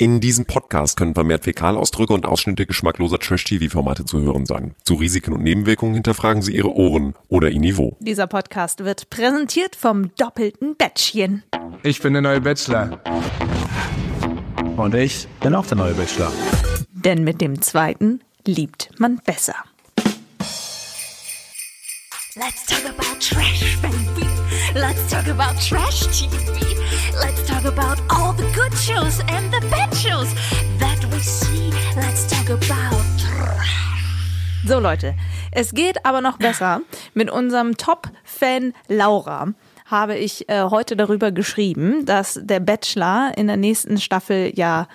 In diesem Podcast können vermehrt Fäkalausdrücke und Ausschnitte geschmackloser Trash-TV-Formate zu hören sein. Zu Risiken und Nebenwirkungen hinterfragen Sie Ihre Ohren oder Ihr Niveau. Dieser Podcast wird präsentiert vom doppelten Bätschchen. Ich bin der neue Bachelor. Und ich bin auch der neue Bachelor. Denn mit dem zweiten liebt man besser. Let's talk about trash, baby. Let's talk about trash TV. Let's talk about all the good shows and the bad shows that we see. Let's talk about trash. So Leute, es geht aber noch besser. Mit unserem Top-Fan Laura habe ich äh, heute darüber geschrieben, dass der Bachelor in der nächsten Staffel ja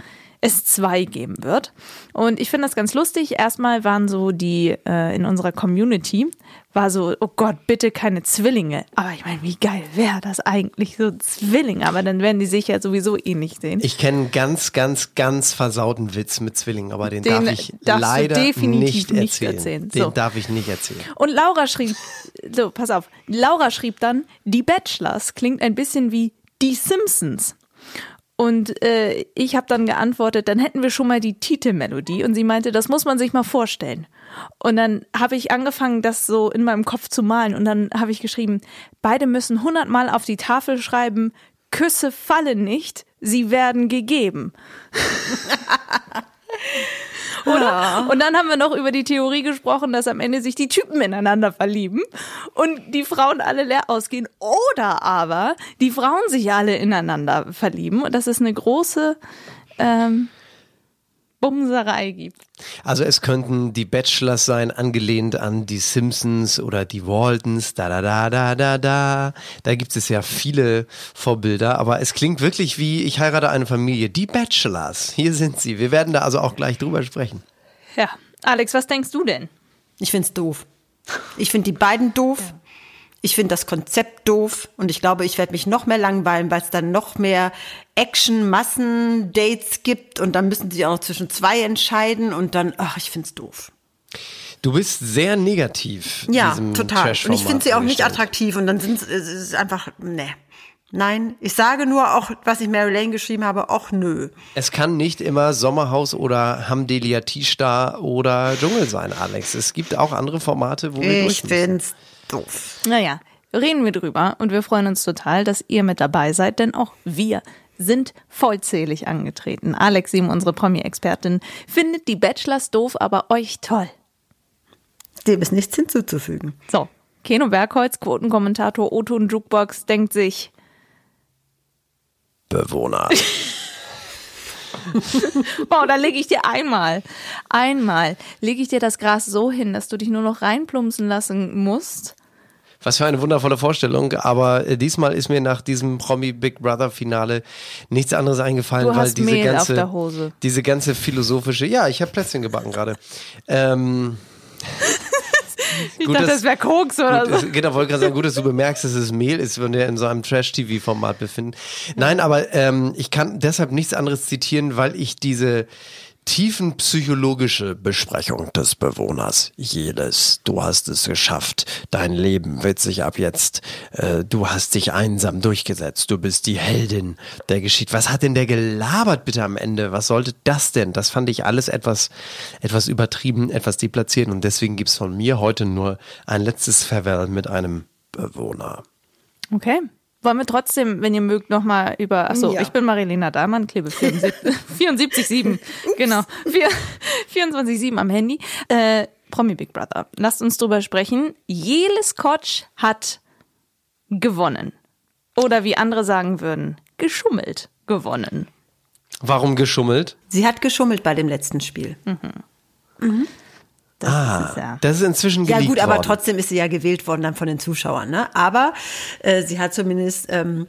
es zwei geben wird. Und ich finde das ganz lustig. Erstmal waren so die äh, in unserer Community, war so, oh Gott, bitte keine Zwillinge. Aber ich meine, wie geil wäre das eigentlich, so Zwillinge? Aber dann werden die sich ja sowieso eh nicht sehen. Ich kenne einen ganz, ganz, ganz versauten Witz mit Zwillingen, aber den, Den darf ich leider definitiv nicht nicht erzählen. erzählen. Den So. darf ich nicht erzählen. Und Laura schrieb, so, pass auf, Laura schrieb dann, die Bachelors klingt ein bisschen wie die Simpsons. Und äh, ich habe dann geantwortet, dann hätten wir schon mal die Titelmelodie. Und sie meinte, das muss man sich mal vorstellen. Und dann habe ich angefangen, das so in meinem Kopf zu malen. Und dann habe ich geschrieben, beide müssen hundertmal auf die Tafel schreiben, Küsse fallen nicht, sie werden gegeben. Oder? Und dann haben wir noch über die Theorie gesprochen, dass am Ende sich die Typen ineinander verlieben und die Frauen alle leer ausgehen. Oder aber die Frauen sich alle ineinander verlieben und dass es eine große ähm, Bumserei gibt. Also es könnten die Bachelors sein, angelehnt an die Simpsons oder die Waltons, da da da da da da. Da gibt es ja viele Vorbilder, aber es klingt wirklich wie ich heirate eine Familie. Die Bachelors, hier sind sie. Wir werden da also auch gleich drüber sprechen. Ja. Alex, was denkst du denn? Ich find's doof. Ich finde die beiden doof. Ich finde das Konzept doof und ich glaube, ich werde mich noch mehr langweilen, weil es dann noch mehr Action, Massen, Dates gibt und dann müssen sie auch noch zwischen zwei entscheiden und dann, ach, ich find's doof. Du bist sehr negativ. Ja, total. Und ich finde sie auch nicht attraktiv und dann sind es es einfach, ne. Nein, ich sage nur auch, was ich Mary Lane geschrieben habe, auch nö. Es kann nicht immer Sommerhaus oder Hamdelia T-Star oder Dschungel sein, Alex. Es gibt auch andere Formate, wo wir Ich find's doof. Naja, reden wir drüber und wir freuen uns total, dass ihr mit dabei seid, denn auch wir sind vollzählig angetreten. Alex Sim, unsere Promi-Expertin, findet die Bachelors doof, aber euch toll. Dem ist nichts hinzuzufügen. So, Keno Bergholz, Quotenkommentator Oton Jukebox, denkt sich, Bewohner. Boah, da lege ich dir einmal, einmal, lege ich dir das Gras so hin, dass du dich nur noch reinplumpsen lassen musst. Was für eine wundervolle Vorstellung, aber äh, diesmal ist mir nach diesem Promi Big Brother Finale nichts anderes eingefallen, Du weil diese Mehl ganze diese ganze philosophische, ja, ich habe Plätzchen gebacken gerade. Ähm, Ich Gut, dachte, dass- das wäre Koks oder Gut, so. genau, wollte gerade sagen, gut, dass du bemerkst, dass es Mehl ist, wenn wir in so einem Trash-TV-Format befinden. Nein, aber ähm, ich kann deshalb nichts anderes zitieren, weil ich diese tiefenpsychologische Besprechung des Bewohners, jedes, du hast es geschafft, dein Leben wird sich ab jetzt, äh, du hast dich einsam durchgesetzt, du bist die Heldin der Geschichte. Was hat denn der gelabert bitte am Ende? Was sollte das denn? Das fand ich alles etwas, etwas übertrieben, etwas deplatziert und deswegen gibt's von mir heute nur ein letztes Farewell mit einem Bewohner. Okay. Wollen wir trotzdem, wenn ihr mögt, nochmal über. Achso, Ja. ich bin Marilena Dahlmann, klebe 74,7. genau. 24,7 am Handy. Äh, Promi Big Brother. Lasst uns drüber sprechen. Jele Scotch hat gewonnen. Oder wie andere sagen würden, geschummelt gewonnen. Warum geschummelt? Sie hat geschummelt bei dem letzten Spiel. Das Ah, ist ja. das ist inzwischen Ja geleakt gut, aber worden. trotzdem ist sie ja gewählt worden dann von den Zuschauern. Ne? Aber äh, sie hat zumindest ähm,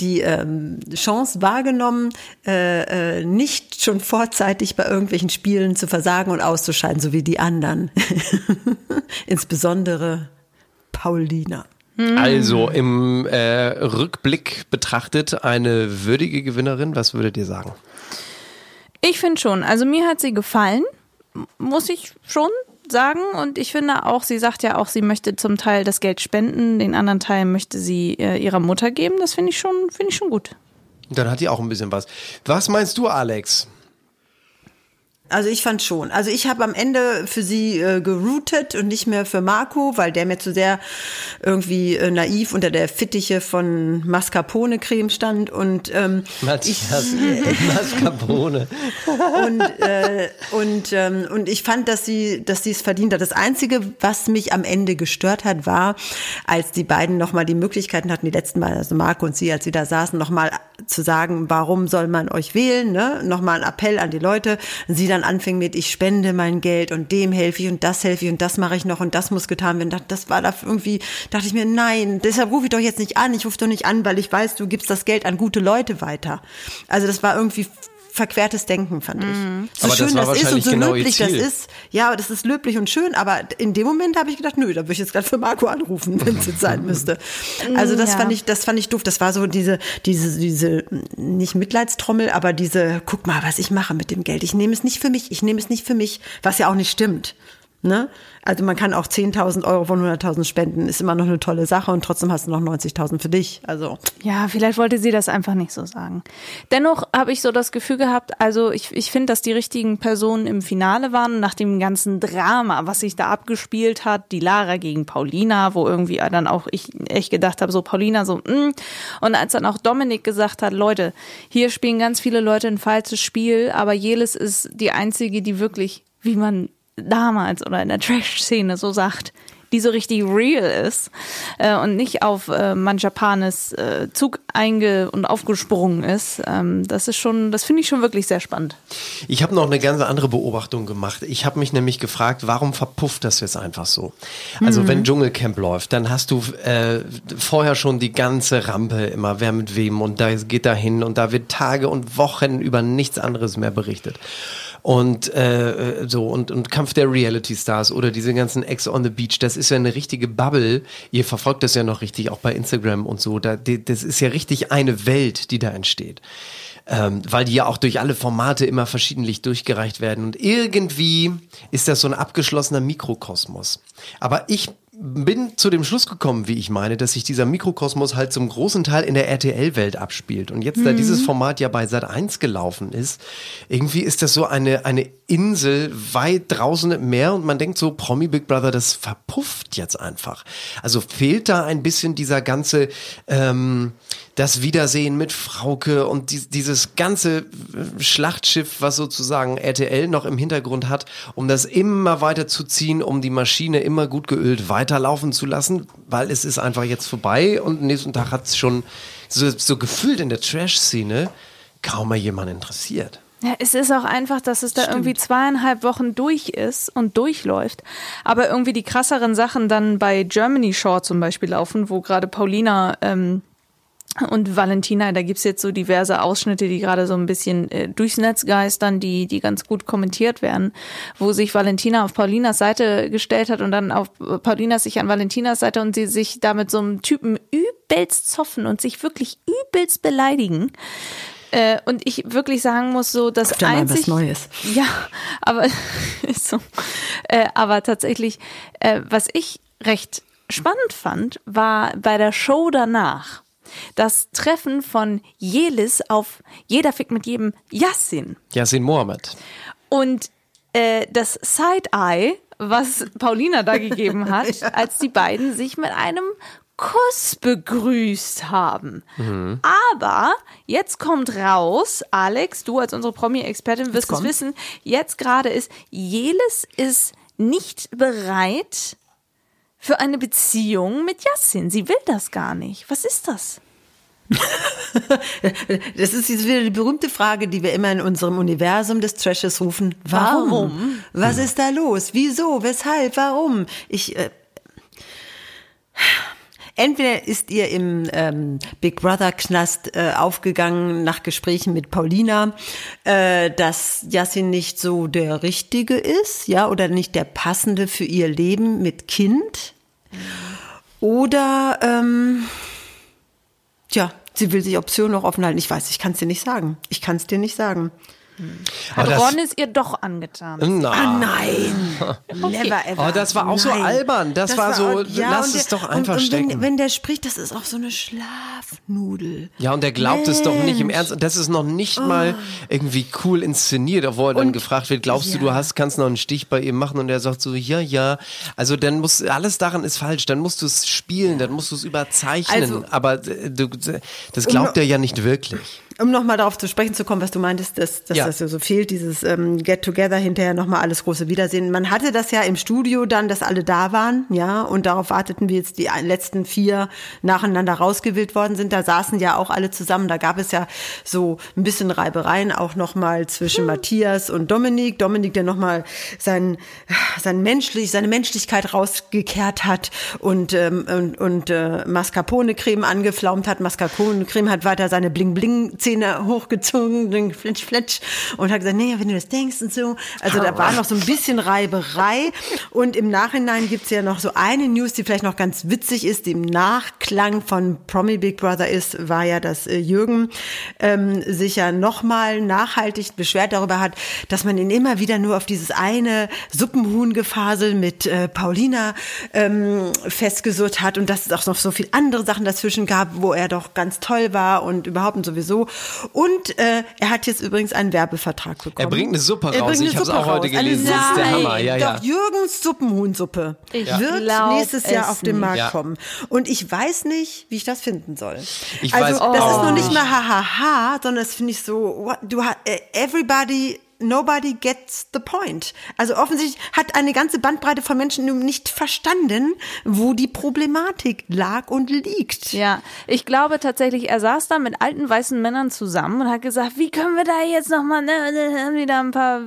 die ähm, Chance wahrgenommen, äh, äh, nicht schon vorzeitig bei irgendwelchen Spielen zu versagen und auszuscheiden, so wie die anderen. Insbesondere Paulina. Also im äh, Rückblick betrachtet eine würdige Gewinnerin, was würdet ihr sagen? Ich finde schon. Also mir hat sie gefallen, muss ich schon sagen. Und ich finde auch, sie sagt ja auch, sie möchte zum Teil das Geld spenden, den anderen Teil möchte sie äh, ihrer Mutter geben. Das finde ich schon, finde ich schon gut. Dann hat die auch ein bisschen was. Was meinst du, Alex? Also ich fand schon. Also ich habe am Ende für sie äh, geroutet und nicht mehr für Marco, weil der mir zu sehr irgendwie äh, naiv unter der Fittiche von Mascarpone-Creme stand und ähm, Matthias Mascarpone. und äh, und ähm, und ich fand, dass sie dass sie es verdient hat. Das einzige, was mich am Ende gestört hat, war, als die beiden noch mal die Möglichkeiten hatten, die letzten Mal, also Marco und sie, als sie da saßen, noch mal zu sagen, warum soll man euch wählen, ne? Noch mal ein Appell an die Leute. Sie dann anfing mit, ich spende mein Geld und dem helfe ich und das helfe ich und das mache ich noch und das muss getan werden. Das, war da irgendwie, dachte ich mir, nein, deshalb rufe ich doch jetzt nicht an. Ich rufe doch nicht an, weil ich weiß, du gibst das Geld an gute Leute weiter. Also das war irgendwie verquertes Denken, fand ich. So Aber das schön war das, ist und so genau löblich das ist. Ja, aber das ist löblich und schön, aber in dem Moment habe ich gedacht, nö, da würde ich jetzt gerade für Marco anrufen, wenn es jetzt sein müsste. Also das Ja. fand ich, das fand ich doof. Das war so diese, diese, diese, nicht Mitleidstrommel, aber diese, guck mal, was ich mache mit dem Geld. Ich nehme es nicht für mich, ich nehme es nicht für mich, was ja auch nicht stimmt. Ne? Also man kann auch 10.000 Euro von 100.000 spenden, ist immer noch eine tolle Sache und trotzdem hast du noch 90.000 für dich. Also Ja, vielleicht wollte sie das einfach nicht so sagen. Dennoch habe ich so das Gefühl gehabt, also ich, ich finde, dass die richtigen Personen im Finale waren, nach dem ganzen Drama, was sich da abgespielt hat, die Lara gegen Paulina, wo irgendwie dann auch ich echt gedacht habe, so Paulina so, mm. und als dann auch Dominik gesagt hat, Leute, hier spielen ganz viele Leute ein falsches Spiel, aber Jelis ist die einzige, die wirklich, wie man damals oder in der Trash-Szene so sagt, die so richtig real ist äh, und nicht auf äh, Manjapanes äh, Zug einge und aufgesprungen ist. Ähm, das ist schon, das finde ich schon wirklich sehr spannend. Ich habe noch eine ganz andere Beobachtung gemacht. Ich habe mich nämlich gefragt, warum verpufft das jetzt einfach so? Also wenn Dschungelcamp läuft, dann hast du äh, vorher schon die ganze Rampe immer, wer mit wem und da geht da hin und da wird Tage und Wochen über nichts anderes mehr berichtet. Und äh, so und, und Kampf der Reality Stars oder diese ganzen Ex on the Beach, das ist ja eine richtige Bubble. Ihr verfolgt das ja noch richtig, auch bei Instagram und so. Da, die, das ist ja richtig eine Welt, die da entsteht ähm, weil die ja auch durch alle Formate immer verschiedentlich durchgereicht werden. Und irgendwie ist das so ein abgeschlossener Mikrokosmos. Aber ich bin zu dem Schluss gekommen, wie ich meine, dass sich dieser Mikrokosmos halt zum großen Teil in der RTL-Welt abspielt. Und jetzt, da dieses Format ja bei Sat 1 gelaufen ist, irgendwie ist das so eine, eine Insel weit draußen im Meer und man denkt so, Promi Big Brother, das verpufft jetzt einfach. Also fehlt da ein bisschen dieser ganze, ähm, das Wiedersehen mit Frauke und die, dieses ganze äh, Schlachtschiff, was sozusagen RTL noch im Hintergrund hat, um das immer weiter zu ziehen, um die Maschine immer gut geölt weiterlaufen zu lassen, weil es ist einfach jetzt vorbei und nächsten Tag hat es schon so, so gefühlt in der Trash-Szene kaum mal jemand interessiert. Ja, es ist auch einfach, dass es da irgendwie zweieinhalb Wochen durch ist und durchläuft. Aber irgendwie die krasseren Sachen dann bei Germany Shore zum Beispiel laufen, wo gerade Paulina ähm, und Valentina, da gibt's jetzt so diverse Ausschnitte, die gerade so ein bisschen äh, durchs Netz geistern, die, die ganz gut kommentiert werden, wo sich Valentina auf Paulinas Seite gestellt hat und dann auf Paulinas sich an Valentinas Seite und sie sich da mit so einem Typen übelst zoffen und sich wirklich übelst beleidigen. Äh, und ich wirklich sagen muss, so das Guck mal, was einzig Neues. Ja, aber so. Äh, aber tatsächlich, äh, was ich recht spannend fand, war bei der Show danach das Treffen von Jelis auf Jeder fickt mit jedem Yassin. Yasin Mohammed. Und äh, das Side-Eye, was Paulina da gegeben hat, als die beiden sich mit einem Kuss begrüßt haben. Aber jetzt kommt raus, Alex, du als unsere Promi-Expertin wirst es wissen, jetzt gerade ist, Jelis ist nicht bereit für eine Beziehung mit Yassin. Sie will das gar nicht. Was ist das? Das ist jetzt wieder die berühmte Frage, die wir immer in unserem Universum des Trashes rufen. Warum? Warum? Was ist da los? Wieso? Weshalb? Warum? Ich. Äh, Entweder ist ihr im ähm, Big Brother Knast äh, aufgegangen nach Gesprächen mit Paulina, äh, dass Yassin nicht so der Richtige ist, ja, oder nicht der passende für ihr Leben mit Kind. Oder ähm, Tja, sie will sich Optionen noch offen halten. Ich weiß, ich kann es dir nicht sagen. Ich kann es dir nicht sagen. Hat das- Ron ist ihr doch angetan. Na. Ah, nein. Never ever. Oh, das war auch so Nein. albern. Das war so, lass und es der- doch einfach und, und stecken. Wenn, wenn der spricht, das ist auch so eine Schlafnudel. Ja, und der glaubt es doch nicht im Mensch. Ernst. Und Das ist noch nicht mal irgendwie cool inszeniert, obwohl er dann Oh. Gefragt wird, glaubst du, Ja. du hast, kannst noch einen Stich bei ihm machen? Und er sagt so, ja, ja. Also dann muss, alles daran ist falsch. Dann musst du es spielen, dann musst du es überzeichnen. Also- Aber äh, du, das glaubt er ja nicht wirklich. Um nochmal darauf zu sprechen zu kommen, was du meintest, dass, dass Ja. das so fehlt, dieses ähm, Get-Together hinterher nochmal alles große Wiedersehen. Man hatte das ja im Studio dann, dass alle da waren, ja, und darauf warteten wir jetzt die letzten vier nacheinander rausgewählt worden sind. Da saßen ja auch alle zusammen. Da gab es ja so ein bisschen Reibereien auch nochmal zwischen Matthias und Dominik. Dominik, der nochmal sein, sein menschlich, seine Menschlichkeit rausgekehrt hat und, ähm, und, und äh, Mascarpone-Creme angeflaumt hat. Mascarpone-Creme hat weiter seine Bling-Bling-Zähne hochgezogen, den Fletsch, Fletsch, und hat gesagt, nee, wenn du das denkst und so. Also da war noch so ein bisschen Reiberei. Und im Nachhinein gibt's ja noch so eine News, die vielleicht noch ganz witzig ist, die im Nachklang von Promi Big Brother ist, war ja, dass äh, Jürgen ähm, sich ja nochmal nachhaltig beschwert darüber hat, dass man ihn immer wieder nur auf dieses eine Suppenhuhn-Gefasel mit äh, Paulina ähm, festgesurrt hat und dass es auch noch so viel andere Sachen dazwischen gab, wo er doch ganz toll war und überhaupt und sowieso. Und äh, er hat jetzt übrigens einen Werbevertrag bekommen. Er bringt eine Suppe Er raus. bringt eine Ich hab's Suppe auch heute gelesen. Das ist der Nein, Hammer. Ja, ja. Doch Jürgens Suppenhuhnsuppe Ich wird nächstes Jahr es auf den. Markt Ja. kommen. Und ich weiß nicht, wie ich das finden soll. Ich also weiß das auch ist noch nicht. mal hahaha, sondern das finde ich so, what, du äh, everybody Nobody gets the point. Also offensichtlich hat eine ganze Bandbreite von Menschen nicht verstanden, wo die Problematik lag und liegt. Ja, ich glaube tatsächlich, er saß da mit alten weißen Männern zusammen und hat gesagt, wie können wir da jetzt nochmal, ne, ne, haben die da ein paar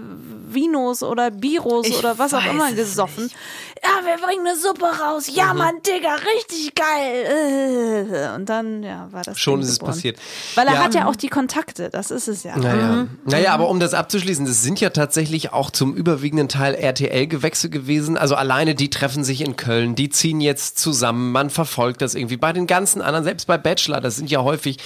Vinos oder Biros Ich oder was auch immer es gesoffen. nicht. Ja, wir bringen eine Suppe raus. Ja, Mann, Digga, richtig geil. Äh, Und dann, ja, war das Schon ist es passiert. Weil er Ja. hat ja auch die Kontakte, das ist es ja. Naja. naja, aber um das abzuschließen, das sind ja tatsächlich auch zum überwiegenden Teil RTL-Gewächse gewesen. Also alleine die treffen sich in Köln, die ziehen jetzt zusammen, man verfolgt das irgendwie. Bei den ganzen anderen, selbst bei Bachelor, das sind ja häufig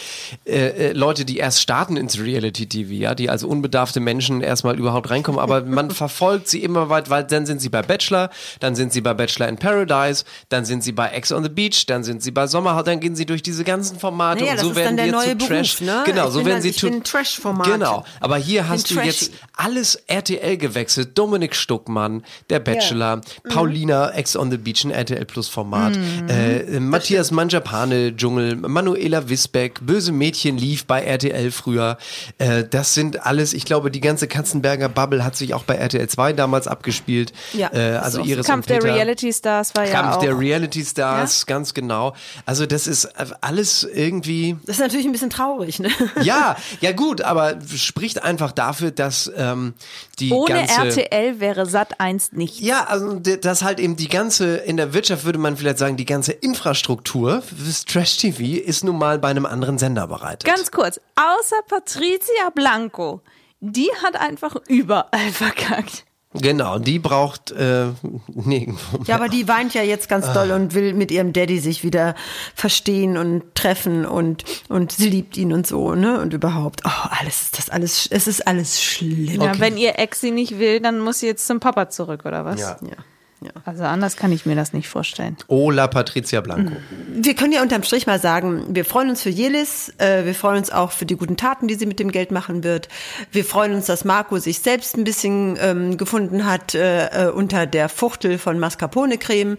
äh, äh, Leute, die erst starten ins Reality-TV, ja, die als unbedarfte Menschen erstmal überhaupt reinkommen, aber man verfolgt sie immer weit, weil dann sind sie bei Bachelor, dann sind sie bei Bachelor in Paradise, dann sind sie bei Ex on the Beach, dann sind sie bei Sommerhaus, dann gehen sie durch diese ganzen Formate Naja, und so ist werden neue zu Trash. Beruf, ne? Genau, Ich so werden sie zu bin Trash-Formate. Genau, aber hier hast du trashy. jetzt alles RTL gewechselt. Dominik Stuckmann, der Bachelor, Mhm. Paulina Ex on the Beach, ein RTL Plus Format, äh, Matthias Manjapane Dschungel, Manuela Wisbeck, Böse Mädchen lief bei RTL früher. Äh, das sind alles, ich glaube, die ganze Katzenberger Bubble hat sich auch bei RTL 2 damals abgespielt. Ja, äh, also Iris Kampf der. Reality Stars war ja Kampf auch. der Reality Stars, ganz genau. Also das ist alles irgendwie Das ist natürlich ein bisschen traurig, ne? ja, ja gut, aber spricht einfach dafür, dass ähm, die Ohne ganze RTL wäre Sat 1 nicht. ja, also d- dass halt eben die ganze, in der Wirtschaft würde man vielleicht sagen, die ganze Infrastruktur fürs Trash-TV ist nun mal bei einem anderen Sender bereitet. Ganz kurz, außer Patricia Blanco, die hat einfach überall verkackt. Genau, die braucht äh, nirgendwo mehr. Ja, aber die weint ja jetzt ganz doll und will mit ihrem Daddy sich wieder verstehen und treffen und, und sie liebt ihn und so, ne? Und überhaupt, oh, alles ist das alles, es ist alles schlimm. Ja, wenn ihr Ex sie nicht will, dann muss sie jetzt zum Papa zurück, oder was? Ja. Ja. Ja. Also anders kann ich mir das nicht vorstellen. Ola Patricia Blanco. Wir können ja unterm Strich mal sagen, wir freuen uns für Jelis, äh, wir freuen uns auch für die guten Taten, die sie mit dem Geld machen wird. Wir freuen uns, dass Marco sich selbst ein bisschen ähm, gefunden hat äh, äh, unter der Fuchtel von Mascarpone-Creme.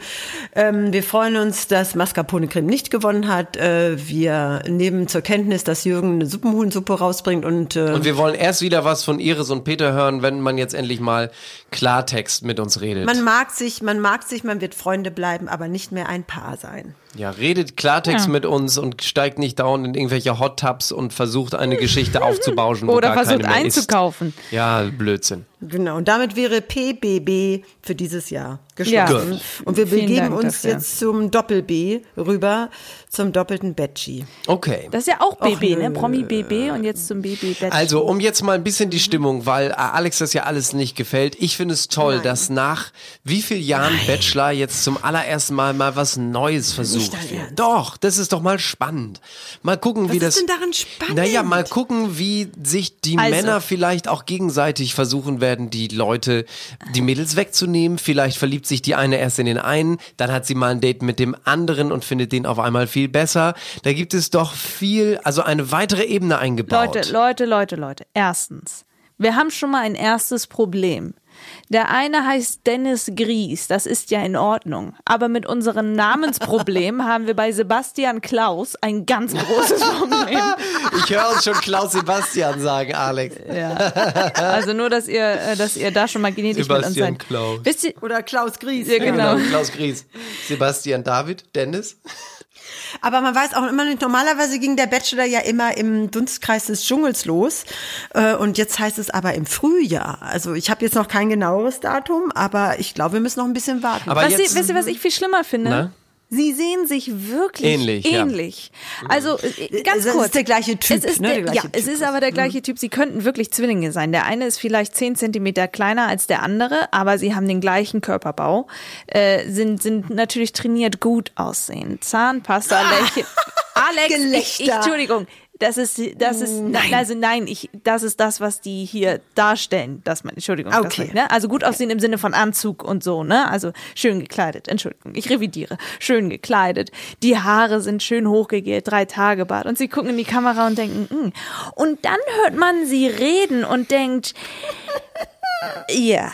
Ähm, wir freuen uns, dass Mascarpone-Creme nicht gewonnen hat. Äh, wir nehmen zur Kenntnis, dass Jürgen eine Suppenhuhnsuppe rausbringt und, äh, Und wir wollen erst wieder was von Iris und Peter hören, wenn man jetzt endlich mal Klartext mit uns redet. man mag sich, man mag sich, man wird Freunde bleiben, aber nicht mehr ein Paar sein. Ja, redet Klartext mit uns und steigt nicht dauernd in irgendwelche Hot Tubs und versucht eine Geschichte aufzubauschen. wo Oder gar versucht keine mehr einzukaufen. Ist. Ja, Blödsinn. Genau, und damit wäre PBB für dieses Jahr Ja. geschlossen. Gut. Und wir Vielen begeben Dank uns dafür. jetzt zum Doppel-B rüber, zum doppelten Betschi. Okay. Das ist ja auch BB, Och, ne? nö. Promi BB und jetzt zum BB Bett. Also, um jetzt mal ein bisschen die Stimmung, weil äh, Alex das ja alles nicht gefällt. Ich finde es toll, dass nach wie vielen Jahren Bachelor jetzt zum allerersten Mal mal was Neues versucht gesucht dein wird. Ernst. Doch, das ist doch mal spannend. Mal gucken, wie Was das. ist denn daran spannend? Naja, mal gucken, wie sich die Also. Männer vielleicht auch gegenseitig versuchen werden, die Leute, die Mädels wegzunehmen. Vielleicht verliebt sich die eine erst in den einen, dann hat sie mal ein Date mit dem anderen und findet den auf einmal viel besser. Da gibt es doch viel, also eine weitere Ebene eingebaut. Leute, Leute, Leute, Leute. Erstens, wir haben schon mal ein erstes Problem. Der eine heißt Dennis Gries, das ist ja in Ordnung. Aber mit unserem Namensproblem haben wir bei Sebastian Klaus ein ganz großes Problem. Ich höre uns schon Klaus Sebastian sagen, Alex. Also nur, dass ihr, äh, dass ihr da schon mal genetisch mit uns Sebastian seid. Klaus. Wisst ihr, Oder Klaus Gries. Ja, genau. Klaus Gries. Sebastian David, Dennis. Aber man weiß auch immer nicht, normalerweise ging der Bachelor ja immer im Dunstkreis des Dschungels los. Äh, Und jetzt heißt es aber im Frühjahr. Also ich habe jetzt noch kein genaueres Datum, aber ich glaube, wir müssen noch ein bisschen warten. Aber was jetzt, ihr, wisst ihr, was ich viel schlimmer finde? Na? Sie sehen sich wirklich Ähnlich, ja. ähnlich. Also äh, ganz Es ist kurz. der gleiche Typ, Es ist ne, der, der ja, es Typ. ist aber der gleiche Typ. Sie könnten wirklich Zwillinge sein. Der eine ist vielleicht 10 Zentimeter kleiner als der andere, aber sie haben den gleichen Körperbau, äh, sind, sind natürlich trainiert gut aussehen. Zahnpasta, Lächeln. Alex, ich, ich, Gelächter. Entschuldigung. Das ist, das ist, nein. also nein, ich, das ist das, was die hier darstellen. Das man, Entschuldigung. Das Okay. war- ne? Also gut aussehen im Sinne von Anzug und so, ne? Also schön gekleidet. Entschuldigung, ich revidiere. Schön gekleidet. Die Haare sind schön hochgegelt, drei Tage Bart. Und sie gucken in die Kamera und denken, "Hm." und dann hört man sie reden und denkt, ja.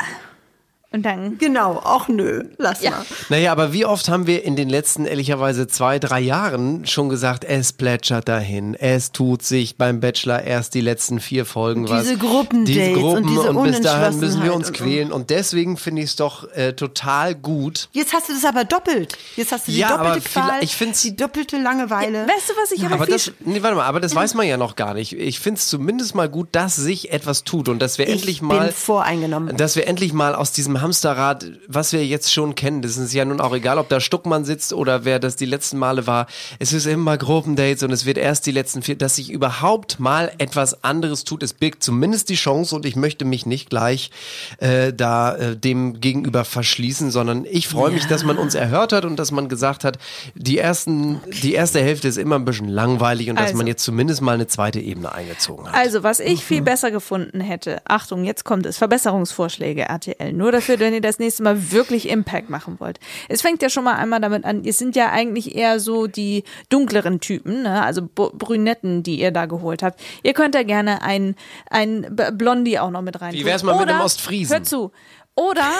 Und dann, Genau, auch nö, lass Ja. mal. Naja, aber wie oft haben wir in den letzten, ehrlicherweise zwei, drei Jahren schon gesagt, es plätschert dahin, es tut sich beim Bachelor erst die letzten vier Folgen was. diese Gruppendates Diese und Gruppen diese und bis dahin müssen wir uns und- quälen und deswegen finde ich es doch äh, total gut. Jetzt hast du das aber doppelt. Jetzt hast du die Ja, doppelte Qual, vielleicht- ich find's- die doppelte Langeweile. weißt du, was ich aber, Aber das, nee, warte mal, aber das weiß man ja noch gar nicht. Ich finde es zumindest mal gut, dass sich etwas tut und dass wir Ich endlich bin mal, voreingenommen. dass wir endlich mal aus diesem Hamsterrad, was wir jetzt schon kennen, das ist ja nun auch egal, ob da Stuckmann sitzt oder wer das die letzten Male war. Es ist immer Gruppendates und es wird erst die letzten vier, dass sich überhaupt mal etwas anderes tut. Es birgt zumindest die Chance und ich möchte mich nicht gleich äh, da äh, dem gegenüber verschließen, sondern ich freue mich, dass man uns erhört hat und dass man gesagt hat, die ersten, die erste Hälfte ist immer ein bisschen langweilig und dass Also. man jetzt zumindest mal eine zweite Ebene eingezogen hat. Also, was ich Mhm. viel besser gefunden hätte, Achtung, jetzt kommt es, Verbesserungsvorschläge RTL. Nur dafür, wenn ihr das nächste Mal wirklich Impact machen wollt. Es fängt ja schon mal einmal damit an, es sind ja eigentlich eher so die dunkleren Typen, ne? also B Brünetten, die ihr da geholt habt. Ihr könnt da gerne ein, ein Blondie auch noch mit rein. Wie wär's mal mit Oder, einem Ostfriesen? Hör zu. Oder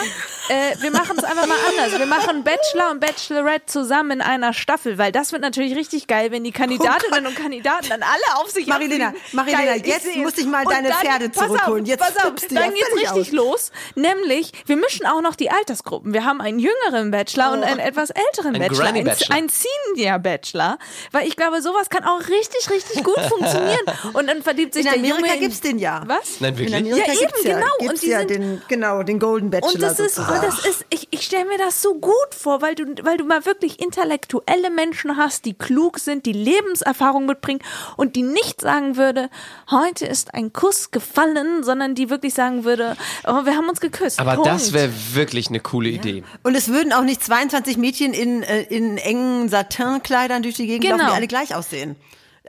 äh, wir machen es einfach mal anders. Wir machen Bachelor und Bachelorette zusammen in einer Staffel, weil das wird natürlich richtig geil, wenn die Kandidatinnen und Kandidaten dann alle auf sich Oh Marilena. Marilena, Geil, ich jetzt seh's. muss ich mal deine Pferde pass zurückholen. Auf, Jetzt pass auf, dann geht's richtig aus. los. Nämlich, wir mischen auch noch die Altersgruppen. Wir haben einen jüngeren Bachelor und einen etwas älteren Ein Bachelor, Granny ein, Bachelor. ein Senior Bachelor, weil ich glaube, sowas kann auch richtig, richtig gut funktionieren. Und dann verliebt sich In der Amerika Junge. gibt's den ja. Was? Nein, In wirklich? Amerika Ja, eben, gibt's ja, genau. Gibt's Und die ja sind- den, genau, den Golden Bachelor. Und das ist, sozusagen. das ist, ich, ich stelle mir das so gut vor, weil du, weil du mal wirklich intellektuelle Menschen hast, die klug sind, die Lebenserfahrung mitbringen und die nicht sagen würde, heute ist ein Kuss gefallen, sondern die wirklich sagen würde, oh, wir haben uns geküsst. Aber Punkt. das wäre wirklich eine coule Idee. Und es würden auch nicht 22 Mädchen in, äh, in engen Satinkleidern durch die Gegend Genau. laufen, die alle gleich aussehen.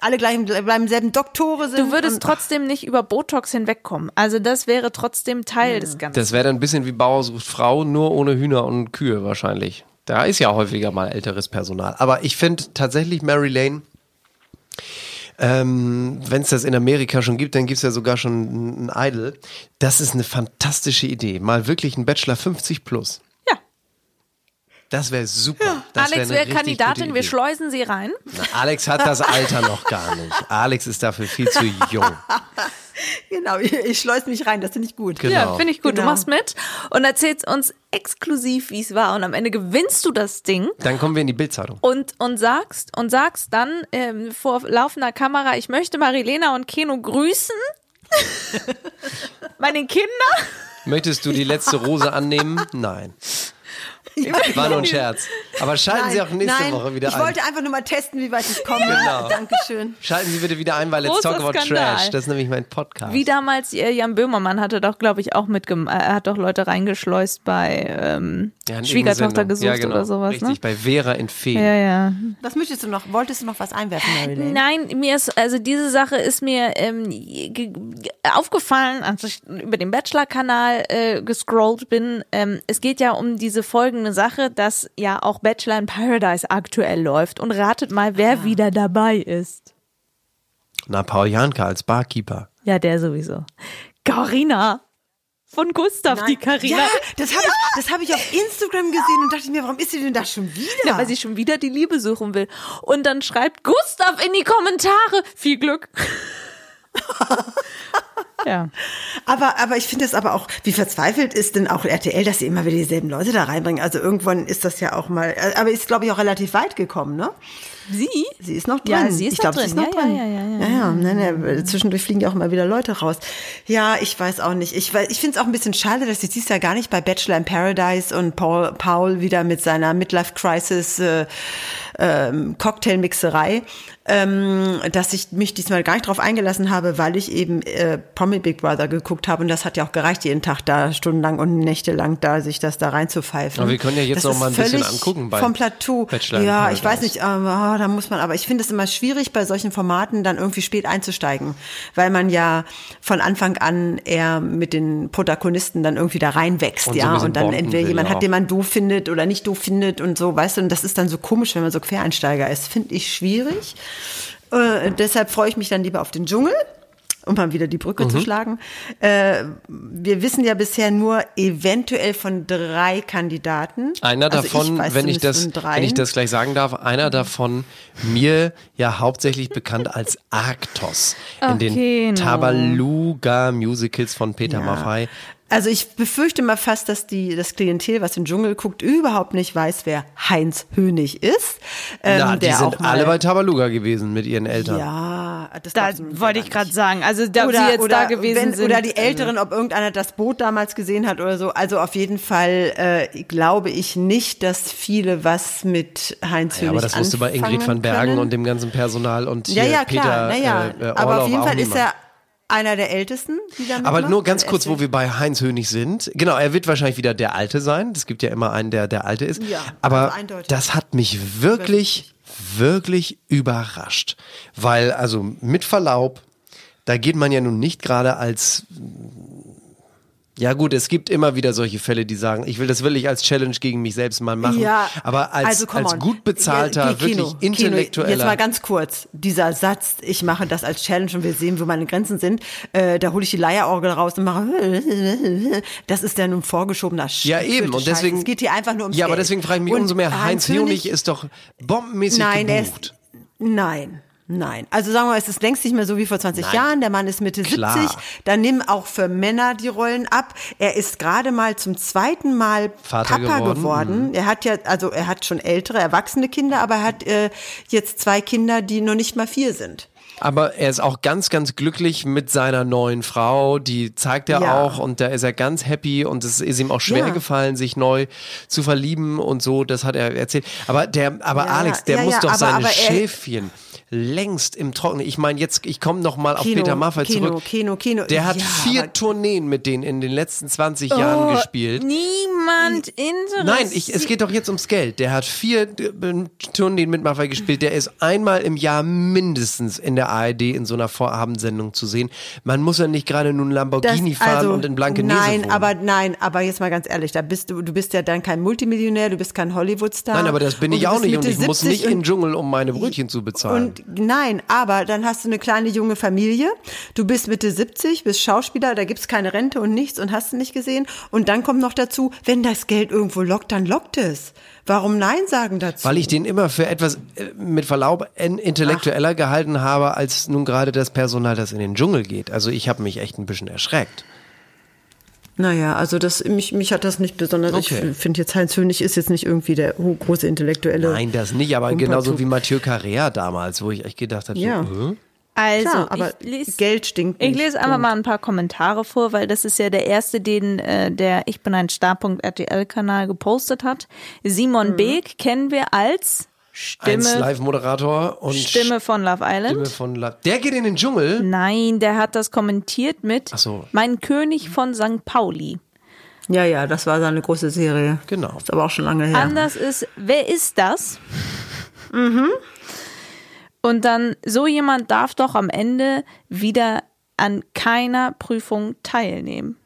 Alle gleich beim selben Doktore sind. Du würdest und- trotzdem nicht über Botox hinwegkommen. Also das wäre trotzdem Teil des Ganzen. Das wäre dann ein bisschen wie Bauer sucht Frau, nur ohne Hühner und Kühe wahrscheinlich. Da ist ja häufiger mal älteres Personal. Aber ich finde tatsächlich Mary Lane, ähm, wenn es das in Amerika schon gibt, dann gibt es ja sogar schon ein Idol. Das ist eine fantastische Idee. Mal wirklich ein Bachelor 50 plus. Das wäre super. Das wär Alex wäre richtig Kandidatin, wir schleusen sie rein. Na, Alex hat das Alter noch gar nicht. Alex ist dafür viel zu jung. Genau, ich, ich schleus mich rein, das finde ich gut. Genau. Ja, finde ich gut. Du Genau. machst mit und erzählst uns exklusiv, wie es war. Und am Ende gewinnst du das Ding. Dann kommen wir in die Bildzeitung. und, und sagst und sagst dann ähm, vor laufender Kamera, ich möchte Marilena und Keno grüßen. Meine Kinder. Möchtest du die letzte Rose annehmen? Nein. War nur ein Scherz. Aber schalten Sie auch nächste nein, Woche wieder ich ein. wollte einfach nur mal testen, wie weit ich komme. Genau. Dankeschön. Schalten Sie bitte wieder ein, weil Let's Großer Talk About Skandal. Trash. Das ist nämlich mein Podcast. Wie damals äh, Jan Böhmermann hatte doch, glaube ich, auch mitgemacht. Er hat doch Leute reingeschleust bei ähm, Ja, Schwiegertochter gesucht ja, genau. oder sowas. Richtig, Ne? bei Vera in Feen. Ja, ja. Was möchtest du noch? Wolltest du noch was einwerfen, Marilyn? Nein, mir ist, also diese Sache ist mir ähm, ge- ge- aufgefallen, als ich über den Bachelor-Kanal äh, gescrollt bin. Ähm, es geht ja um diese folgende Sache, dass ja auch Bachelor in Paradise aktuell läuft. Und ratet mal, wer wieder dabei ist. Na, Paul Janka als Barkeeper. Ja, der sowieso. Carina. Von Gustav, die Carina. Ja, das habe ich, das hab ich auf Instagram gesehen und dachte mir, warum ist sie denn da schon wieder? Ja, weil sie schon wieder die Liebe suchen will. Und dann schreibt Gustav in die Kommentare. Viel Glück. ja. Aber, aber ich finde es aber auch, wie verzweifelt ist denn auch RTL, dass sie immer wieder dieselben Leute da reinbringen. Also irgendwann ist das ja auch mal, aber ist glaube ich auch relativ weit gekommen, ne? Sie? Sie ist noch drin. Ja, sie ist ich noch glaube, sie ist noch Ja, drin. ja, ja, ja, ja, ja. Nein, nein, zwischendurch fliegen ja auch immer wieder Leute raus. Ja, ich weiß auch nicht. Ich, ich finde es auch ein bisschen schade, dass ich dies Jahr gar nicht bei Bachelor in Paradise und Paul, Paul wieder mit seiner Midlife Crisis äh, ähm, Cocktailmixerei, ähm, dass ich mich diesmal gar nicht drauf eingelassen habe, weil ich eben äh, Promi Big Brother geguckt habe und das hat ja auch gereicht, jeden Tag da stundenlang und nächtelang da sich das da reinzupfeifen. Aber wir können ja jetzt Das noch mal ein bisschen völlig angucken bei vom Plateau. Bachelor in ja, ich weiß nicht, aber ah, da muss man, aber ich finde es immer schwierig, bei solchen Formaten dann irgendwie spät einzusteigen, weil man ja von Anfang an eher mit den Protagonisten dann irgendwie da reinwächst, Und so ja, bisschen und dann entweder will jemand auch. hat, den man doof findet oder nicht doof findet und so, weißt du, und das ist dann so komisch, wenn man so Quereinsteiger ist, finde ich schwierig. Äh, deshalb freue ich mich dann lieber auf den Dschungel. Um mal wieder die Brücke Mhm. zu schlagen. Äh, wir wissen ja bisher nur eventuell von drei Kandidaten. Einer Also davon, weiß wenn ich das, wenn ich das gleich sagen darf, einer davon mir ja hauptsächlich bekannt als Arktos in den Okay, no. Tabaluga Musicals von Peter Maffay. Also ich befürchte mal fast, dass die, das Klientel, was den Dschungel guckt, überhaupt nicht weiß, wer Heinz Hönig ist. Ähm, Na, die der auch sind alle bei Tabaluga gewesen mit ihren Eltern. Ja, das Da wollte ich gerade sagen. Also da oder, sie jetzt oder da gewesen wenn, sind. Oder die also- Älteren, ob irgendeiner das Boot damals gesehen hat oder so. Also auf jeden Fall äh, glaube ich nicht, dass viele was mit Heinz Ja, Hönig aber das wusste bei Ingrid van Bergen können. und dem ganzen Personal und Ja, hier ja, klar, Peter naja. äh, äh, aber auf jeden Fall ist niemand. er einer der Ältesten, die da Aber nur ganz Also kurz, wo wir bei Heinz Hönig sind. Genau, er wird wahrscheinlich wieder der Alte sein. Es gibt ja immer einen, der der Alte ist. Ja, Aber also das hat mich wirklich, wirklich überrascht. Weil, also mit Verlaub, da geht man ja nun nicht gerade als ja gut, es gibt immer wieder solche Fälle, die sagen, ich will das will ich als Challenge gegen mich selbst mal machen. Ja, aber als, also als gut bezahlter, Ja, Kino, wirklich intellektueller. Kino, jetzt mal ganz kurz. Dieser Satz, ich mache das als Challenge und wir sehen, wo meine Grenzen sind, äh, da hole ich die Leierorgel raus und mache, das ist ja nun vorgeschobener Sch ja, eben. Und Scheiß. deswegen. Es geht hier einfach nur ums Ja, aber Geld. deswegen frage ich mich Und umso mehr. Heinz Hönig- ist doch bombenmäßig Nein, er gebucht. ist, nein. Nein, also sagen wir mal, es ist längst nicht mehr so wie vor 20 Jahren. Der Mann ist Mitte Klar. 70. Dann nimm auch für Männer die Rollen ab. Er ist gerade mal zum zweiten Mal Vater Papa geworden. geworden. Er hat ja, also er hat schon ältere, erwachsene Kinder, aber er hat äh, jetzt zwei Kinder, die noch nicht mal vier sind. Aber er ist auch ganz, ganz glücklich mit seiner neuen Frau. Die zeigt er Ja. auch und da ist er ganz happy und es ist ihm auch schwer Ja. gefallen, sich neu zu verlieben und so. Das hat er erzählt. Aber der, aber Ja, Alex, der muss doch aber- seine aber er- Schäfchen längst im Trockenen. Ich meine, jetzt, ich komme noch mal auf Peter Maffay zurück. Kino, Kino. Der hat Ja, vier Tourneen mit denen in den letzten 20 Jahren gespielt. Niemand interessiert. Nein, ich, es geht doch jetzt ums Geld. Der hat vier äh, Tourneen mit Maffay gespielt. Der ist einmal im Jahr mindestens in der ARD in so einer Vorabendsendung zu sehen. Man muss ja nicht gerade nun Lamborghini Das- fahren und in Blankenese Nein, wohnen. aber nein, aber jetzt mal ganz ehrlich, da bist du, du bist ja dann kein Multimillionär, du bist kein Hollywood-Star. Nein, aber das bin ich auch nicht und ich muss 70 nicht in den Dschungel, um meine Brötchen zu bezahlen. Nein, aber dann hast du eine kleine junge Familie, du bist Mitte 70, bist Schauspieler, da gibt's keine Rente und nichts und hast du nicht gesehen. Und dann kommt noch dazu, wenn das Geld irgendwo lockt, dann lockt es. Warum Nein sagen dazu? Weil ich den immer für etwas äh, mit Verlaub in- intellektueller gehalten habe, als nun gerade das Personal, das in den Dschungel geht. Also ich habe mich echt ein bisschen erschreckt. Naja, also das, mich, mich hat das nicht besonders, Okay. ich finde jetzt Heinz Hönig ist jetzt nicht irgendwie der große Intellektuelle. Nein, das nicht, aber Humpertuch. genauso wie Mathieu Carrea damals, wo ich echt gedacht habe, Ja. so, äh? Also, Klar, aber ich lese, Geld stinkt Ich nicht. lese einfach mal ein paar Kommentare vor, weil das ist ja der erste, den äh, der Ich bin ein Starpunkt RTL-Kanal gepostet hat. Mhm. Simon Beek kennen wir als Eins Stimme, Live-Moderator und Stimme von Love Island. Stimme von La Der geht in den Dschungel. Nein, der hat das kommentiert mit Ach so. Mein König von St. Pauli. Ja, ja, das war seine große Serie. Genau. Ist aber auch schon lange her. Anders ist, wer ist das? Mhm. Und dann, so jemand darf doch am Ende wieder an keiner Prüfung teilnehmen.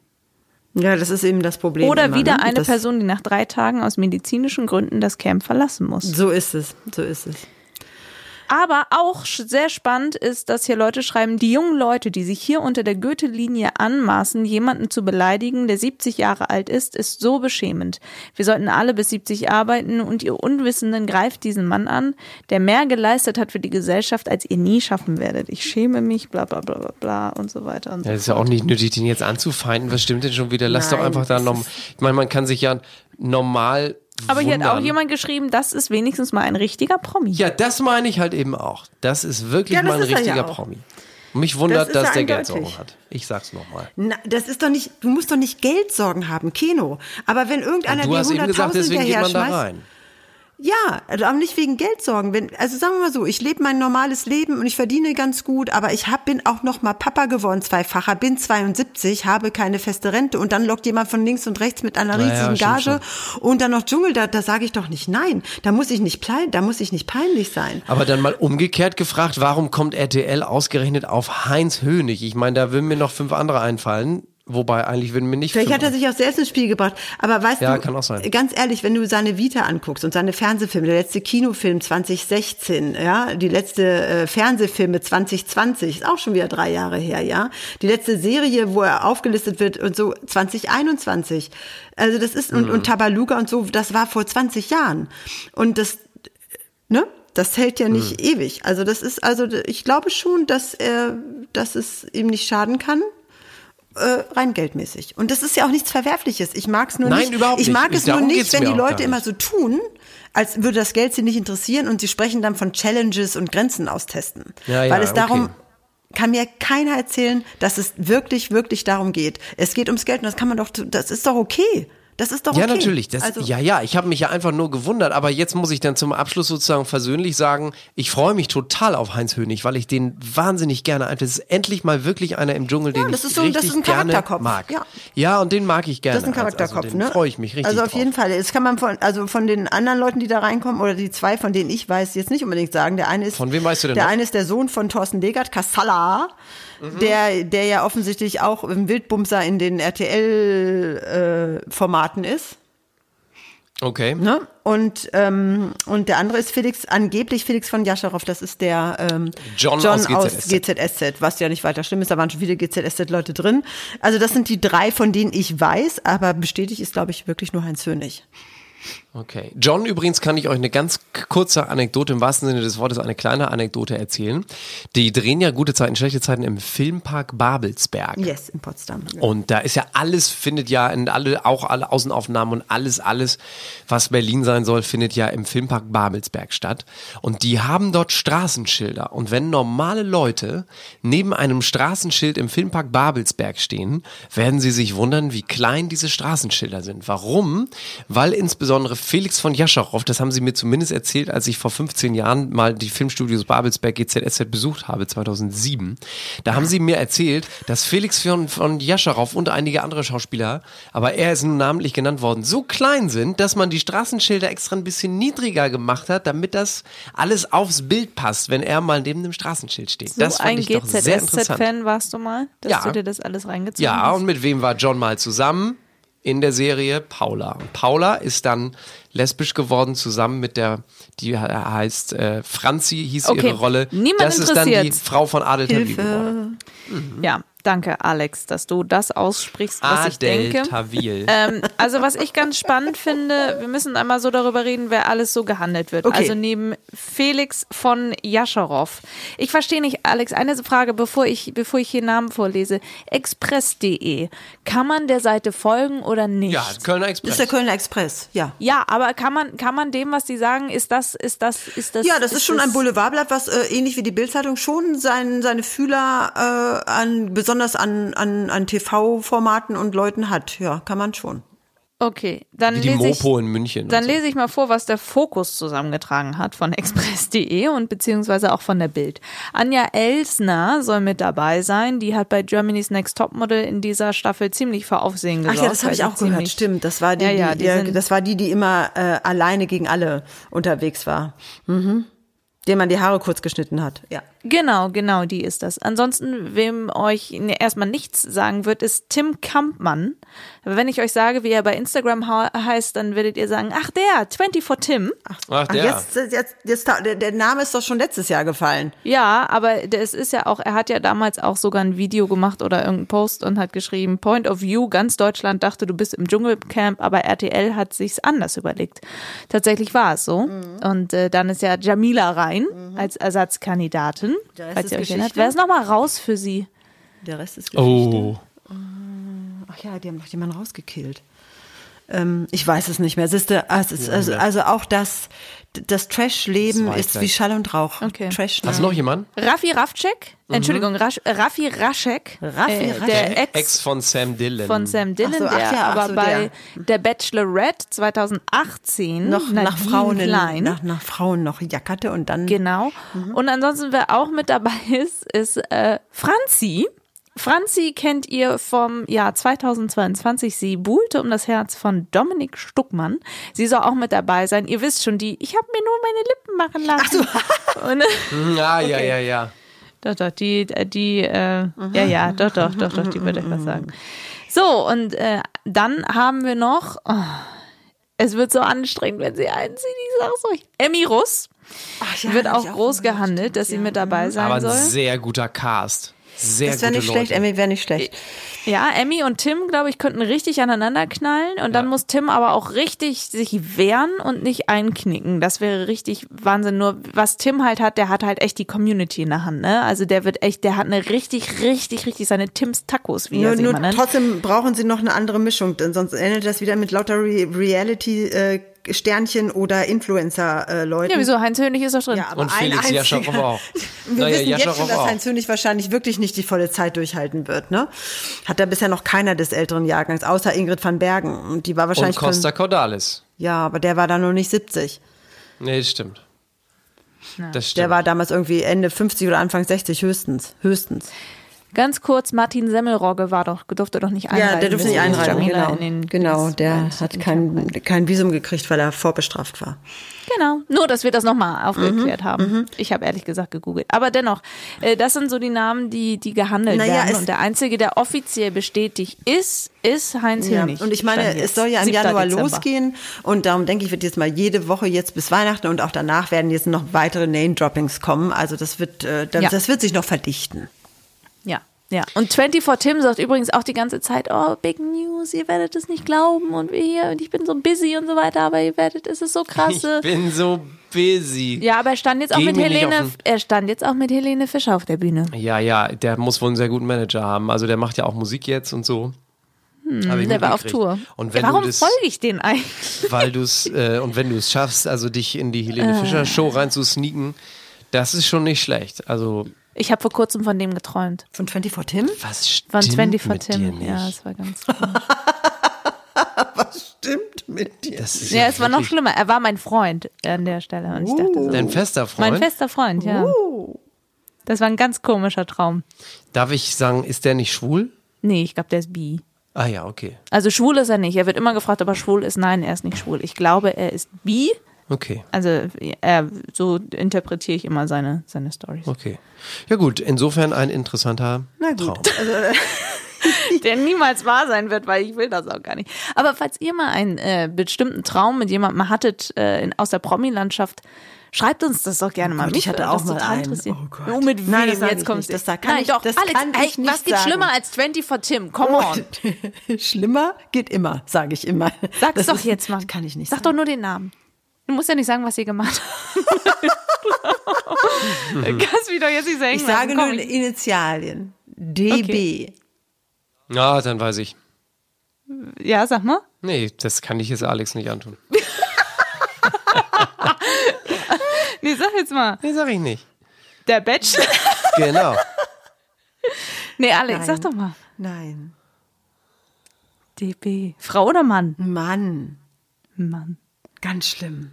Ja, das ist eben das Problem. Oder immer, wieder ne? eine das, Person, die nach drei Tagen aus medizinischen Gründen das Camp verlassen muss. So ist es, so ist es. Aber auch sehr spannend ist, dass hier Leute schreiben, die jungen Leute, die sich hier unter der Goethe-Linie anmaßen, jemanden zu beleidigen, der 70 Jahre alt ist, ist so beschämend. Wir sollten alle bis 70 arbeiten und ihr Unwissenden greift diesen Mann an, der mehr geleistet hat für die Gesellschaft, als ihr nie schaffen werdet. Ich schäme mich, bla bla bla bla bla und so weiter und so Ja, ist ja auch nicht nötig, den jetzt anzufeinden. Was stimmt denn schon wieder? Lass doch Nein, einfach da das noch. Ich meine, man kann sich ja normal. Aber hier hat auch wundern. jemand geschrieben, das ist wenigstens mal ein richtiger Promi. Ja, das meine ich halt eben auch. Das ist wirklich Ja, das mal ein ist er ja richtiger auch. Promi. Und mich wundert, Das dass er der eindeutig. Geldsorgen hat. Ich sag's nochmal. Na, das ist doch nicht, du musst doch nicht Geldsorgen haben, Keno. Aber wenn irgendeiner Du dir hast eben gesagt, 100.000 deswegen geht man da schmeißt, rein. Ja, also aber nicht wegen Geldsorgen. Wenn, also sagen wir mal so, ich lebe mein normales Leben und ich verdiene ganz gut, aber ich hab, bin auch noch mal Papa geworden, zweifacher, bin 72, habe keine feste Rente und dann lockt jemand von links und rechts mit einer Naja, riesigen stimmt Gage und dann noch Dschungel, da, da sage ich doch nicht nein. Da muss ich nicht plein, da muss ich nicht peinlich sein. Aber dann mal umgekehrt gefragt, warum kommt RTL ausgerechnet auf Heinz Hönig? Ich meine, da würden mir noch fünf andere einfallen. Wobei, eigentlich würden mir nicht Vielleicht hat er sich auch selbst ins Spiel gebracht. Aber weißt Ja, du, kann auch sein. ganz ehrlich, wenn du seine Vita anguckst und seine Fernsehfilme, der letzte Kinofilm 2016, ja, die letzte äh, Fernsehfilme 2020, ist auch schon wieder drei Jahre her, ja. Die letzte Serie, wo er aufgelistet wird und so 2021. Also das ist, und, Mhm. und Tabaluga und so, das war vor 20 Jahren. Und das, ne? Das hält ja nicht Mhm. ewig. Also das ist, also ich glaube schon, dass er, dass es ihm nicht schaden kann äh, rein geldmäßig. Und das ist ja auch nichts Verwerfliches. Ich mag es nur Nein, nicht. überhaupt ich nicht. mag Ich- es nur nicht, wenn die Leute immer so tun, als würde das Geld sie nicht interessieren und sie sprechen dann von Challenges und Grenzen austesten. Ja, ja, Weil es darum okay. kann mir keiner erzählen, dass es wirklich, wirklich darum geht. Es geht ums Geld und das kann man doch, das ist doch okay. Das ist doch okay. Ja, natürlich. Das, also, ja, ja, ich habe mich ja einfach nur gewundert. Aber jetzt muss ich dann zum Abschluss sozusagen versöhnlich sagen, ich freue mich total auf Heinz Hönig, weil ich den wahnsinnig gerne ein. Das ist endlich mal wirklich einer im Dschungel, den das ich ist so- das richtig ist ein gerne Charakterkopf. mag. Ja. ja, und den mag ich gerne. Das ist ein Charakterkopf, also, den ne? freue ich mich richtig Also auf drauf. jeden Fall. Das kann man von, also von den anderen Leuten, die da reinkommen, oder die zwei, von denen ich weiß, jetzt nicht unbedingt sagen. Der eine ist. Von wem weißt du denn Der noch? eine ist der Sohn von Thorsten Legert, Kassala, Mhm. der, der ja offensichtlich auch im Wildbumser in den RTL-Formaten ist. Okay. Ne? Und, ähm, und der andere ist Felix, angeblich Felix von Jascharow, das ist der ähm, John aus GZSZ. GZSZ, was ja nicht weiter schlimm ist, da waren schon viele GZSZ-Leute drin. Also das sind die drei, von denen ich weiß, aber bestätigt ist, glaube ich, wirklich nur Heinz Hönig. Okay. John, übrigens kann ich euch eine ganz kurze Anekdote, im wahrsten Sinne des Wortes eine kleine Anekdote erzählen. Die drehen ja gute Zeiten, schlechte Zeiten im Filmpark Babelsberg. Yes, in Potsdam. Und da ist ja alles, findet ja in alle, auch alle Außenaufnahmen und alles, alles, was Berlin sein soll, findet ja im Filmpark Babelsberg statt. Und die haben dort Straßenschilder. Und wenn normale Leute neben einem Straßenschild im Filmpark Babelsberg stehen, werden sie sich wundern, wie klein diese Straßenschilder sind. Warum? Weil insbesondere Felix von Jascharow, das haben sie mir zumindest erzählt, als ich vor 15 Jahren mal die Filmstudios Babelsberg GZSZ besucht habe, 2007. Da haben sie mir erzählt, dass Felix von, von Jascharow und einige andere Schauspieler, aber er ist nun namentlich genannt worden, so klein sind, dass man die Straßenschilder extra ein bisschen niedriger gemacht hat, damit das alles aufs Bild passt, wenn er mal neben dem Straßenschild steht. So das fand ein ich doch sehr interessant. GZSZ-Fan warst du mal, dass Ja. du dir das alles reingezogen Ja, hast? und mit wem war John mal zusammen? In der Serie Paula. Und Paula ist dann lesbisch geworden zusammen mit der, die he- heißt äh, Franzi, hieß Okay, ihre Rolle. niemand das ist dann die. Frau von Adel Tawil geworden. Ja, Danke, Alex, dass du das aussprichst, was ich denke. Tawil. Ähm, also was ich ganz spannend finde, wir müssen einmal so darüber reden, wer alles so gehandelt wird. Okay. Also neben Felix von Jascharow. Ich verstehe nicht, Alex, eine Frage, bevor ich, bevor ich hier Namen vorlese. Express.de. Kann man der Seite folgen oder nicht? Ja, Kölner Express. ist der Kölner Express, ja. Ja, aber kann man, kann man dem, was die sagen, ist das, ist das, ist das. Ja, das ist, schon das- ein Boulevardblatt, was äh, ähnlich wie die Bildzeitung schon sein, seine Fühler äh, an besonders an, an, an TV-Formaten und Leuten hat. Ja, kann man schon. Okay, dann Wie die lese ich. Mopo in München. Dann so. lese ich mal vor, was der Fokus zusammengetragen hat von express.de und beziehungsweise auch von der Bild. Anja Elsner soll mit dabei sein. Die hat bei Germany's Next Topmodel in dieser Staffel ziemlich für Aufsehen Ach gesorgt. ja, das habe ich sie auch gehört. Stimmt, das war die, Ja, ja, die, die ja, sind- das war die, die immer äh, alleine gegen alle unterwegs war. Mhm. Dem man die Haare kurz geschnitten hat. Ja. Genau, genau, die ist das. Ansonsten, wem euch ne, erstmal nichts sagen wird, ist Tim Kampmann. Aber wenn ich euch sage, wie er bei Instagram heißt, dann werdet ihr sagen, ach der, 24 Tim. Ach, Ach, der. jetzt, jetzt, jetzt, der, Name ist doch schon letztes Jahr gefallen. Ja, aber es ist ja auch, er hat ja damals auch sogar ein Video gemacht oder irgendeinen Post und hat geschrieben, Point of View, ganz Deutschland dachte, du bist im Dschungelcamp, aber RTL hat sich's anders überlegt. Tatsächlich war es so. Und äh, dann ist ja Jamila rein als Ersatzkandidatin, Der Rest falls ist ihr euch Geschichte. erinnert. Wer ist nochmal raus für sie? Der Rest ist Geschichte. oh. Ach ja, die haben doch jemanden rausgekillt. Ähm, ich weiß es nicht mehr. Siehste, ist, also, also auch das, das Trash-Leben ist wie. Schall und Rauch. Okay. Trash Hast du noch jemanden? Raffi Raffcek, Entschuldigung, Rasch, äh, Raffi Raschek, Raffi äh, Raschek? der Ex, Ex von Sam Dillon. von Sam Dillon, Ach so, ach der ja, ach aber so, bei der. der Bachelorette 2018 noch nach Nadine Frauen, in, Klein, nach, nach Frauen noch jackerte und dann Genau. Und ansonsten, wer auch mit dabei ist, ist äh, Franzi. Franzi kennt ihr vom Jahr 2022. Sie buhlte um das Herz von Dominik Stuckmann. Sie soll auch mit dabei sein. Ihr wisst schon, die, ich habe mir nur meine Lippen machen lassen. Und, äh, Ja, ja, ja, ja. doch, doch, die, die, äh, ja, ja, doch, doch, doch, doch, die würde ich was sagen. So, und äh, dann haben wir noch, oh, es wird so anstrengend, wenn sie einzieht, ich sag's euch. Emmy Russ ja, wird auch auch groß gehört, gehandelt, dass sie mit dabei sein Aber ein soll. sehr guter Cast. Sehr das wäre gute nicht schlecht, Leute. Emmy wäre nicht schlecht. Ja, Emmy und Tim, glaube ich, könnten richtig aneinander knallen und dann muss Tim aber auch richtig sich wehren und nicht einknicken. Das wäre richtig Wahnsinn. Nur was Tim halt hat, der hat halt echt die Community in der Hand, ne? Also der wird echt, der hat eine richtig, richtig, richtig seine Tims Tacos, wie er Nur, sie nur immer nennt. trotzdem brauchen sie noch eine andere Mischung, denn sonst endet das wieder mit lauter Re Reality-Sternchen oder Influencer-Leuten. Ja, wieso? Heinz Hönig ist doch drin. Ja, aber Und ein Felix einziger- Jascharow auch. Wir Naja, wissen jetzt schon, Jascharow dass auch. Heinz Hönig wahrscheinlich wirklich nicht die volle Zeit durchhalten wird. Ne? Hat da bisher noch keiner des älteren Jahrgangs, außer Ingrid van Bergen. Und die war Und wahrscheinlich Costa von, Cordalis. Ja, aber der war da noch nicht 70. Nee, das stimmt. Das stimmt. Der war damals irgendwie Ende 50 oder Anfang 60 höchstens. Höchstens. Ganz kurz, Martin Semmelrogge war doch, durfte doch nicht einreisen. Ja, der durfte nicht einreisen. Genau, den- genau der hat kein, kein Visum gekriegt, weil er vorbestraft war. Genau, nur dass wir das nochmal Mhm, aufgeklärt haben. Ich habe ehrlich gesagt gegoogelt. Aber dennoch, äh, das sind so die Namen, die, die gehandelt Naja, werden. Und der einzige, der offiziell bestätigt ist, ist Heinz Ja, Hönig. und ich meine, es soll ja im 7. Januar Dezember. losgehen und darum denke ich, wird jetzt mal jede Woche jetzt bis Weihnachten und auch danach werden jetzt noch weitere Name-Droppings kommen. Also das wird, äh, das, Ja. das wird sich noch verdichten. Ja. Und 24 Tim sagt übrigens auch die ganze Zeit, oh, Big News, ihr werdet es nicht glauben und wir hier und ich bin so busy und so weiter, aber ihr werdet, es ist so krasse. Ich bin so busy. Ja, aber er stand jetzt auch Geh mit mir nicht Helene, er stand jetzt auch mit Helene Fischer auf der Bühne. Ja, ja, der muss wohl einen sehr guten Manager haben. Also der macht ja auch Musik jetzt und so. Hm, Der war auf. Tour. Und wenn Warum du das, folge ich den eigentlich? weil du es äh, und wenn du es schaffst, also dich in die Helene Äh. Fischer Show reinzusneaken, das ist schon nicht schlecht. Also Ich habe vor kurzem von dem geträumt. Von 24 Tim? was stimmt Von 24 mit dir Tim. nicht? Ja, das war ganz. Stimmt mit dir. ja, Das ist ja, es war noch schlimmer. Er war mein Freund an der Stelle. Und ich dachte so, dein fester Freund. mein fester Freund, ja. Das war ein ganz komischer Traum. Darf ich sagen, ist der nicht schwul? Nee, ich glaube, der ist bi. Ah ja, okay. Also schwul ist er nicht. Er wird immer gefragt, ob er schwul ist. Nein, er ist nicht schwul. Ich glaube, er ist bi. Okay. Also er, so interpretiere ich immer seine, seine Stories. Okay. Ja gut, insofern ein interessanter Traum. Der niemals wahr sein wird, weil ich will das auch gar nicht. Aber falls ihr mal einen äh, bestimmten Traum mit jemandem hattet äh, in, aus der Promi-Landschaft, Schreibt uns das doch gerne mal. Gott, Mich ich hatte würde auch das mal total einen. Oh Gott. Oh, mit wem? Nein, das Jetzt kommst nicht. Das kann Nein, ich- doch, das Alex, kann ey, ich nicht was geht sagen. schlimmer als 24 Tim? Come on. Schlimmer geht immer, sage ich immer. Sag's Das doch ist- jetzt mal. Das kann ich nicht Sag sagen. doch nur den Namen. Du musst ja nicht sagen, was ihr gemacht habt. Kannst mich doch jetzt nicht sagen. Ich sage nur Komm, die Initialien. DB. Ja, dann weiß ich. Ja, sag mal. Nee, das kann ich jetzt Alex nicht antun. Nee, sag jetzt mal. Nee, sag ich nicht. Der Bachelor. Genau. Nee, Alex, Nein. sag doch mal. Nein. DB. Frau oder Mann? Mann. Mann. Ganz schlimm.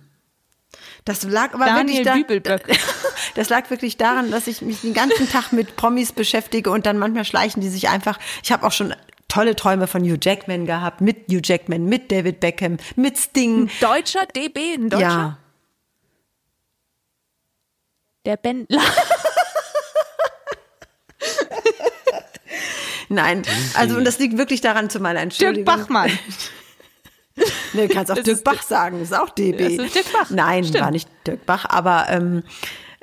Das lag aber Daniel wirklich da. Das lag wirklich daran, dass ich mich den ganzen Tag mit Promis beschäftige und dann manchmal schleichen die sich einfach. Ich habe auch schon tolle Träume von Hugh Jackman gehabt, mit Hugh Jackman, mit David Beckham, mit Sting. Deutscher DB, ein Deutscher? Ja. Der Bändler. Nein, also und das liegt wirklich daran zu meiner Dirk Entschuldigung. Bachmann. Nee, du kannst auch Dirk Bach sagen, das ist auch DB. Das ist Dirk Bach. Nein, Stimmt. war nicht Dirk Bach, aber ähm,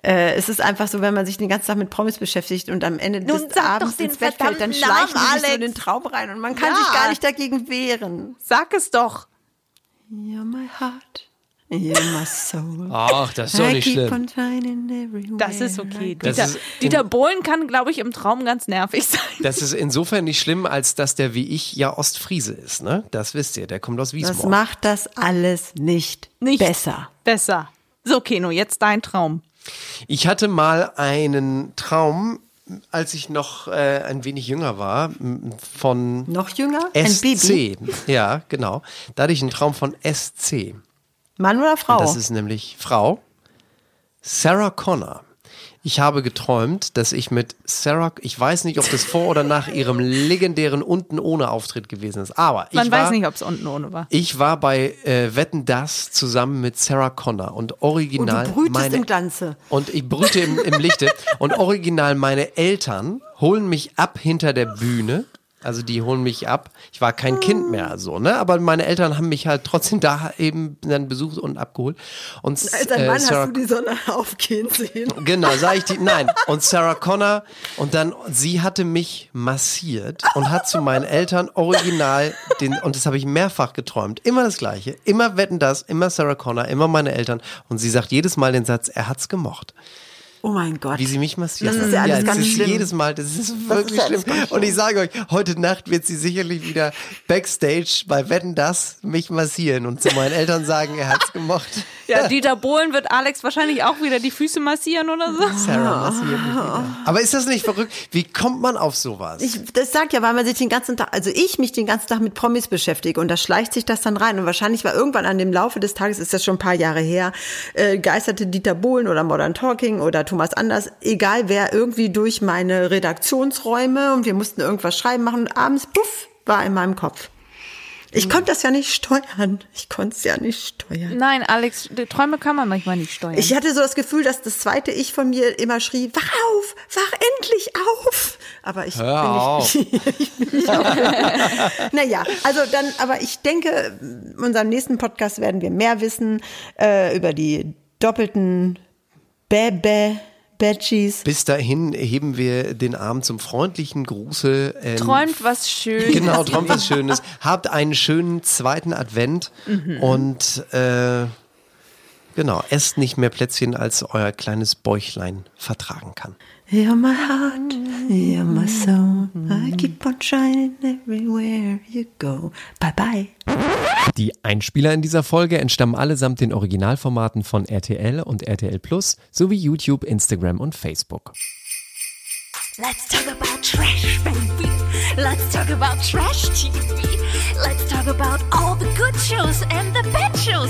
äh, es ist einfach so, wenn man sich den ganzen Tag mit Promis beschäftigt und am Ende Nun des Abends ins Bett fällt, dann Namen, die sich so in den Traum rein und man kann Ja. sich gar nicht dagegen wehren. Sag es doch. You're my heart. Ach, das ist doch nicht schlimm. Das ist okay. Das Dieter, ist- Dieter Bohlen kann, glaube ich, im Traum ganz nervig sein. Das ist insofern nicht schlimm, als dass der wie ich ja Ostfriese ist, ne? Das wisst ihr, der kommt aus Das Wiesmoor. macht das alles nicht, Nicht besser. Besser. So, Keno, jetzt dein Traum. Ich hatte mal einen Traum, als ich noch äh, ein wenig jünger war, von Noch jünger? Ein Baby? SC. Ja, genau. Da hatte ich einen Traum von SC. Mann oder Frau? Das ist nämlich Frau Sarah Connor. Ich habe geträumt, dass ich mit Sarah, ich weiß nicht, ob das vor oder nach ihrem legendären Unten ohne Auftritt gewesen ist, aber Man ich war, weiß nicht, ob es unten ohne war. ich war bei äh, Wetten das zusammen mit Sarah Connor und original Und du brütest meine im Glanze. und ich brüte im, im Lichte und original meine Eltern holen mich ab hinter der Bühne. Also die holen mich ab. Ich war kein Kind mehr so, ne? Aber meine Eltern haben mich halt trotzdem da eben dann besucht und abgeholt. Und Als ein äh, Mann Sarah hast du die Sonne aufgehen sehen. Genau, sag ich die. Nein. Und Sarah Connor und dann sie hatte mich massiert und hat zu meinen Eltern original den und das habe ich mehrfach geträumt. Immer das gleiche. Immer wetten das, immer Sarah Connor, immer meine Eltern und sie sagt jedes Mal den Satz, er hat's gemocht. Oh mein Gott. Wie sie mich massiert. Das ist ja alles es ganz ist schlimm. jedes Mal, das ist wirklich ja alles schlimm. Und ich sage euch, heute Nacht wird sie sicherlich wieder Backstage bei Wetten das mich massieren und zu meinen Eltern sagen, er hat's gemocht. Ja, Dieter Bohlen wird Alex wahrscheinlich auch wieder die Füße massieren oder so. Sarah massiert mich wieder. Aber ist das nicht verrückt? Wie kommt man auf sowas? Ich, das sagt ja, weil man sich den ganzen Tag, also ich mich den ganzen Tag mit Promis beschäftige und da schleicht sich das dann rein. Und wahrscheinlich war irgendwann an dem Laufe des Tages, ist das schon ein paar Jahre her, äh, geisterte Dieter Bohlen oder Modern Talking oder Thomas Anders, egal wer, irgendwie durch meine Redaktionsräume und wir mussten irgendwas schreiben machen und abends, puff, war in meinem Kopf. Ich konnte das ja nicht steuern. Ich konnte es ja nicht steuern. Nein, Alex, die Träume kann man manchmal nicht steuern. Ich hatte so das Gefühl, dass das zweite Ich von mir immer schrie, wach auf, wach endlich auf. Aber ich Hör bin auf. nicht, ich bin nicht auf. Naja, also dann, aber ich denke, in unserem nächsten Podcast werden wir mehr wissen äh, über die doppelten Bäbä, Badgies. Bis dahin heben wir den Arm zum freundlichen Gruße. ähm, Träumt was Schönes. Genau, träumt was Schönes. Habt einen schönen zweiten Advent Mhm. und äh, genau, esst nicht mehr Plätzchen, als euer kleines Bäuchlein vertragen kann. You're my heart, you're my soul. I keep on shining everywhere you go. Bye bye. Die Einspieler in dieser Folge entstammen allesamt den Originalformaten von RTL und RTL Plus sowie YouTube, Instagram und Facebook. Let's talk about trash, baby. Let's talk about trash TV. Let's talk about all the good shows and the bad shows